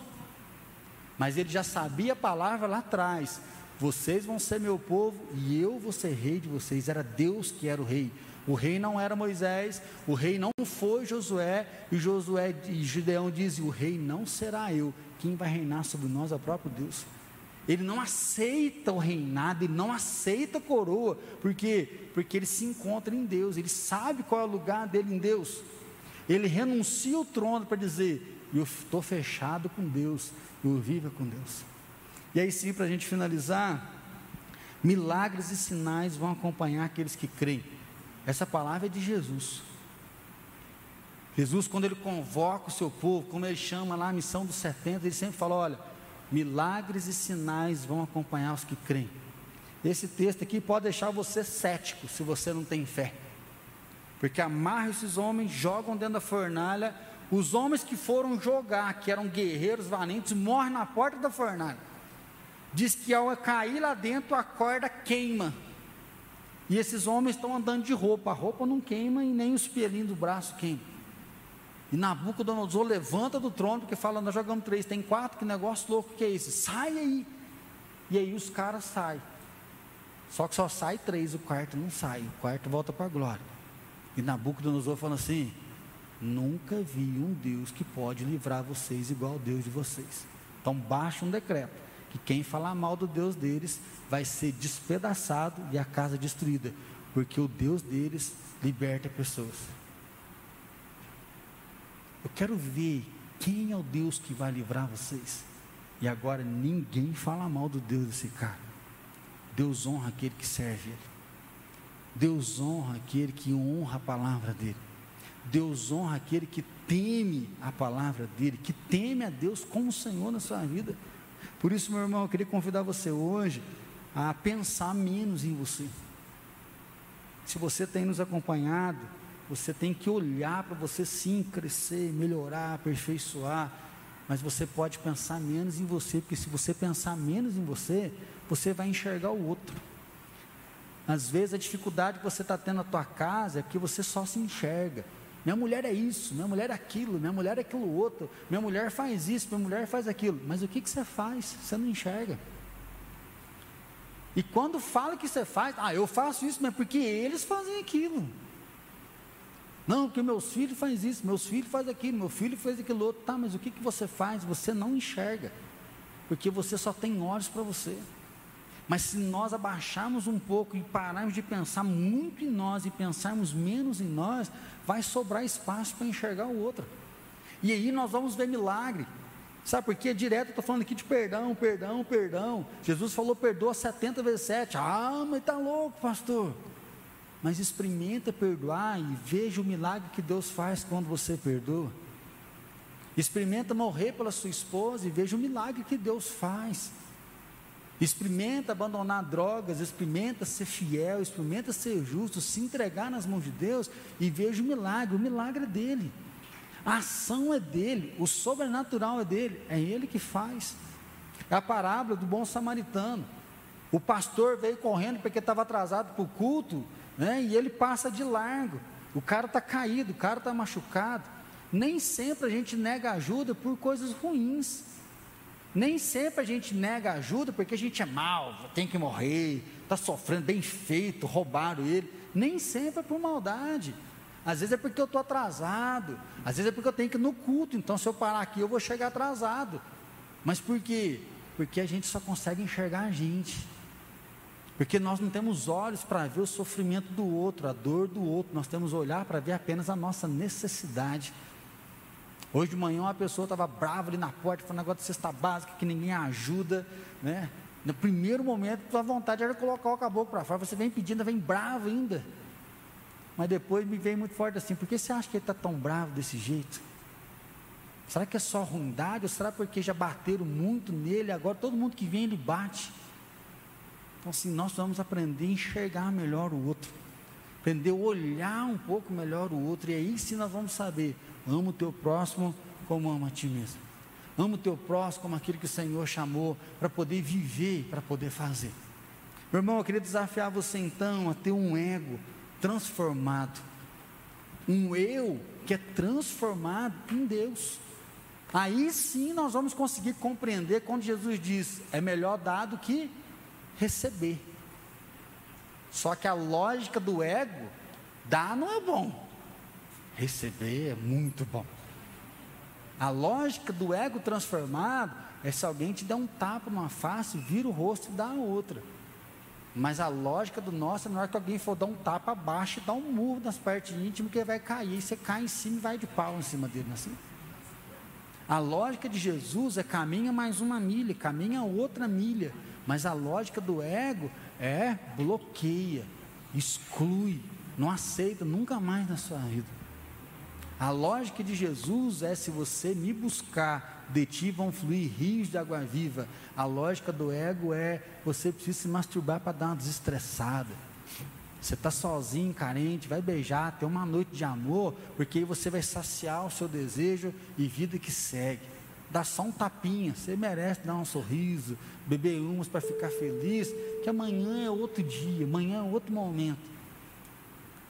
Mas ele já sabia a palavra lá atrás: Vocês vão ser meu povo e eu vou ser rei de vocês. Era Deus que era o rei. O rei não era Moisés, o rei não foi Josué, e Josué e Gideão dizem: O rei não será eu, quem vai reinar sobre nós é o próprio Deus. Ele não aceita o reinado, ele não aceita a coroa, porque porque ele se encontra em Deus, ele sabe qual é o lugar dele em Deus. Ele renuncia o trono para dizer: Eu estou fechado com Deus, eu vivo com Deus. E aí, sim, para a gente finalizar, milagres e sinais vão acompanhar aqueles que creem. Essa palavra é de Jesus. Jesus, quando ele convoca o seu povo, como ele chama lá a missão dos 70, ele sempre fala: olha, milagres e sinais vão acompanhar os que creem. Esse texto aqui pode deixar você cético se você não tem fé. Porque amarra esses homens, jogam dentro da fornalha. Os homens que foram jogar, que eram guerreiros valentes, morrem na porta da fornalha. Diz que ao cair lá dentro, a corda queima. E esses homens estão andando de roupa. A roupa não queima e nem os pelinhos do braço queima. E Nabucodonosor levanta do trono, porque fala, nós jogamos três, tem quatro, que negócio louco que é esse? Sai aí. E aí os caras saem. Só que só sai três, o quarto não sai, o quarto volta para a glória. E Nabucodonosor fala assim: nunca vi um Deus que pode livrar vocês igual ao Deus de vocês. Então baixa um decreto, que quem falar mal do Deus deles vai ser despedaçado e a casa destruída, porque o Deus deles liberta pessoas. Eu quero ver quem é o Deus que vai livrar vocês. E agora ninguém fala mal do Deus desse cara. Deus honra aquele que serve ele. Deus honra aquele que honra a palavra dele. Deus honra aquele que teme a palavra dele, que teme a Deus como Senhor na sua vida. Por isso, meu irmão, eu queria convidar você hoje a pensar menos em você. Se você tem nos acompanhado, você tem que olhar para você sim crescer, melhorar, aperfeiçoar. Mas você pode pensar menos em você, porque se você pensar menos em você, você vai enxergar o outro. Às vezes a dificuldade que você está tendo na tua casa é que você só se enxerga. Minha mulher é isso, minha mulher é aquilo, minha mulher é aquilo outro, minha mulher faz isso, minha mulher faz aquilo. Mas o que, que você faz? Você não enxerga. E quando fala que você faz, ah, eu faço isso, mas porque eles fazem aquilo. Não, porque meus filhos fazem isso, meus filhos fazem aquilo, meu filho faz aquilo outro. Tá, mas o que, que você faz? Você não enxerga, porque você só tem olhos para você. Mas se nós abaixarmos um pouco e pararmos de pensar muito em nós e pensarmos menos em nós, vai sobrar espaço para enxergar o outro. E aí nós vamos ver milagre. Sabe por quê? Direto eu estou falando aqui de perdão, perdão, perdão. Jesus falou perdoa 70 vezes 7. Ah, mas está louco, pastor mas experimenta perdoar e veja o milagre que Deus faz quando você perdoa. Experimenta morrer pela sua esposa e veja o milagre que Deus faz. Experimenta abandonar drogas, experimenta ser fiel, experimenta ser justo, se entregar nas mãos de Deus e veja o milagre, o milagre é dele. A ação é dele, o sobrenatural é dele, é ele que faz. É a parábola do bom samaritano. O pastor veio correndo porque estava atrasado para o culto, né? e ele passa de largo. O cara está caído, o cara está machucado. Nem sempre a gente nega ajuda por coisas ruins. Nem sempre a gente nega ajuda porque a gente é mal, tem que morrer, está sofrendo, bem feito, roubaram ele. Nem sempre é por maldade. Às vezes é porque eu estou atrasado. Às vezes é porque eu tenho que ir no culto. Então, se eu parar aqui, eu vou chegar atrasado. Mas por quê? Porque a gente só consegue enxergar a gente. Porque nós não temos olhos para ver o sofrimento do outro, a dor do outro, nós temos olhar para ver apenas a nossa necessidade. Hoje de manhã uma pessoa estava brava ali na porta, falando negócio de cesta básica, que ninguém ajuda, né? No primeiro momento, a vontade era colocar o caboclo para fora, você vem pedindo, vem bravo ainda. Mas depois me veio muito forte assim, por que você acha que ele está tão bravo desse jeito? Será que é só ruindade? Ou será porque já bateram muito nele, agora todo mundo que vem ele bate? Então, assim, nós vamos aprender a enxergar melhor o outro, aprender a olhar um pouco melhor o outro, e aí sim nós vamos saber: ama o teu próximo como ama a ti mesmo. Ama o teu próximo como aquilo que o Senhor chamou para poder viver, para poder fazer. Meu irmão, eu queria desafiar você então a ter um ego transformado, um eu que é transformado em Deus. Aí sim nós vamos conseguir compreender quando Jesus diz: é melhor dar do que receber. Só que a lógica do ego, dar não é bom, receber é muito bom. A lógica do ego transformado é se alguém te der um tapa numa face, vira o rosto e dá a outra. Mas a lógica do nosso é na hora que alguém for dar um tapa abaixo e dar um murro nas partes íntimas que ele vai cair, você cai em cima e vai de pau em cima dele, assim. A lógica de Jesus é caminha mais uma milha, caminha outra milha. Mas a lógica do ego é bloqueia, exclui, não aceita nunca mais na sua vida. A lógica de Jesus é: se você me buscar, de ti vão fluir rios de água viva. A lógica do ego é: você precisa se masturbar para dar uma desestressada. Você está sozinho, carente, vai beijar, ter uma noite de amor, porque aí você vai saciar o seu desejo e vida que segue dá só um tapinha, você merece dar um sorriso, beber umas para ficar feliz, que amanhã é outro dia, amanhã é outro momento.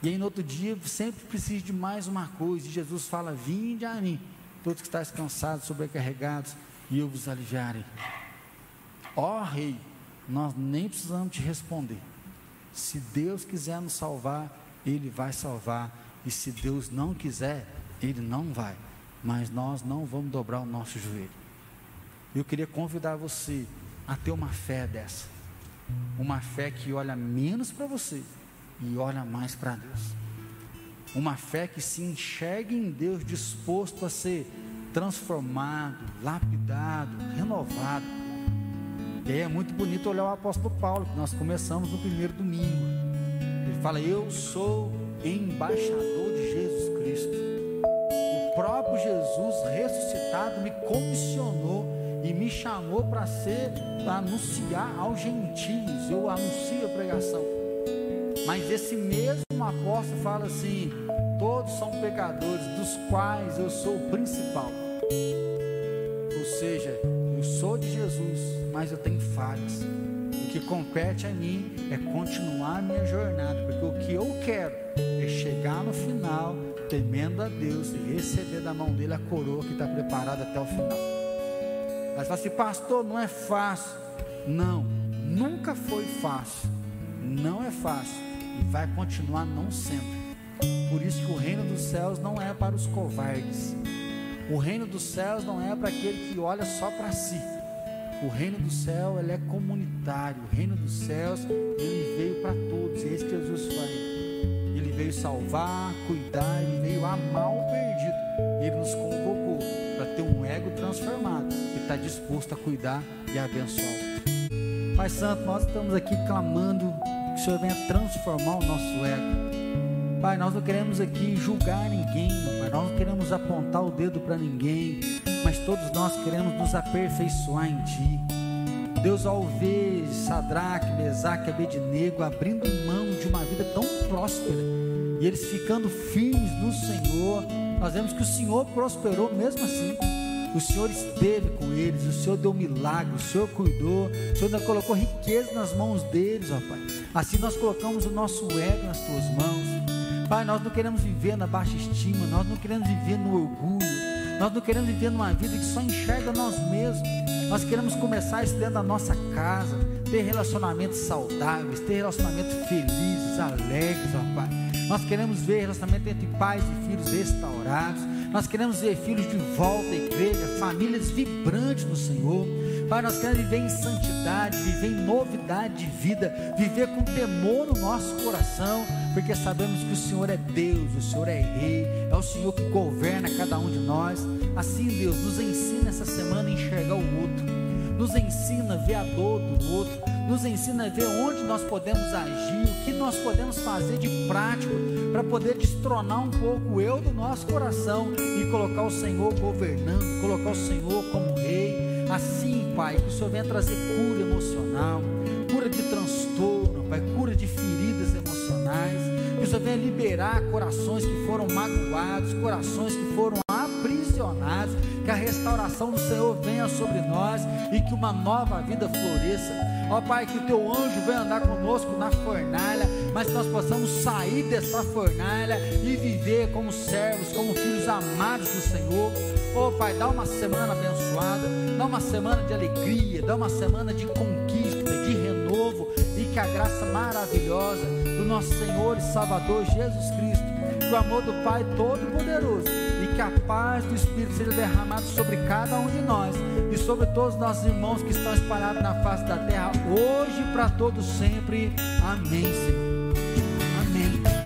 E aí no outro dia sempre precisa de mais uma coisa, e Jesus fala: Vinde a mim, todos que estáis cansados, sobrecarregados, e eu vos aliviarei. Ó oh, Rei, nós nem precisamos te responder. Se Deus quiser nos salvar, Ele vai salvar, e se Deus não quiser, Ele não vai mas nós não vamos dobrar o nosso joelho. Eu queria convidar você a ter uma fé dessa, uma fé que olha menos para você e olha mais para Deus, uma fé que se enxerga em Deus disposto a ser transformado, lapidado, renovado. E aí é muito bonito olhar o apóstolo Paulo, que nós começamos no primeiro domingo. Ele fala: Eu sou embaixador de Jesus Cristo próprio Jesus ressuscitado me comissionou e me chamou para ser, para anunciar aos gentios. Eu anuncio a pregação. Mas esse mesmo apóstolo fala assim: todos são pecadores, dos quais eu sou o principal. Ou seja, eu sou de Jesus, mas eu tenho falhas. O que compete a mim é continuar a minha jornada, porque o que eu quero é chegar no final, temendo a Deus e receber da mão dele a coroa que está preparada até o final. Mas fala assim, pastor, não é fácil. Não, nunca foi fácil. Não é fácil. E vai continuar não sempre. Por isso que o reino dos céus não é para os covardes. O reino dos céus não é para aquele que olha só para si. O reino do céu ele é comunitário. O reino dos céus ele veio para todos. É isso que Jesus faz. Veio salvar, cuidar, ele veio amar o perdido. Ele nos convocou para ter um ego transformado e está disposto a cuidar e a abençoar. Pai Santo, nós estamos aqui clamando que o Senhor venha transformar o nosso ego. Pai, nós não queremos aqui julgar ninguém, Pai, nós não queremos apontar o dedo para ninguém, mas todos nós queremos nos aperfeiçoar em Ti. Deus, ao ver Sadraque, Mesaque, Abednego abrindo mão de uma vida tão próspera e eles ficando firmes no Senhor, nós vemos que o Senhor prosperou mesmo assim. O Senhor esteve com eles, o Senhor deu milagre, o Senhor cuidou, o Senhor ainda colocou riqueza nas mãos deles, ó Pai. Assim nós colocamos o nosso ego nas tuas mãos. Pai, nós não queremos viver na baixa estima, nós não queremos viver no orgulho, nós não queremos viver numa vida que só enxerga nós mesmos. Nós queremos começar isso dentro da nossa casa, ter relacionamentos saudáveis, ter relacionamentos felizes, alegres, ó Pai. Nós queremos ver relacionamento entre pais e filhos restaurados. Nós queremos ver filhos de volta à igreja, famílias vibrantes no Senhor. Pai, nós queremos viver em santidade, viver em novidade de vida, viver com temor no nosso coração, porque sabemos que o Senhor é Deus, o Senhor é Rei, é o Senhor que governa cada um de nós. Assim, Deus, nos ensina essa semana a enxergar o outro, nos ensina a ver a dor do outro, nos ensina a ver onde nós podemos agir, o que nós podemos fazer de prático para poder destronar um pouco o eu do nosso coração e colocar o Senhor governando, colocar o Senhor como Rei. Assim, Pai, que o Senhor venha trazer cura emocional, cura de transtorno, Pai, cura de feridas emocionais. Que o Senhor venha liberar corações que foram magoados, corações que foram Que a restauração do Senhor venha sobre nós e que uma nova vida floresça. Ó Pai, que o teu anjo venha andar conosco na fornalha, mas que nós possamos sair dessa fornalha e viver como servos, como filhos amados do Senhor. Ó Pai, dá uma semana abençoada, dá uma semana de alegria, dá uma semana de conquista, de renovo e que a graça maravilhosa do nosso Senhor e Salvador Jesus Cristo, que o amor do Pai Todo-Poderoso que a paz do Espírito seja derramado sobre cada um de nós e sobre todos os nossos irmãos que estão espalhados na face da terra, hoje e para todos sempre. Amém, Senhor.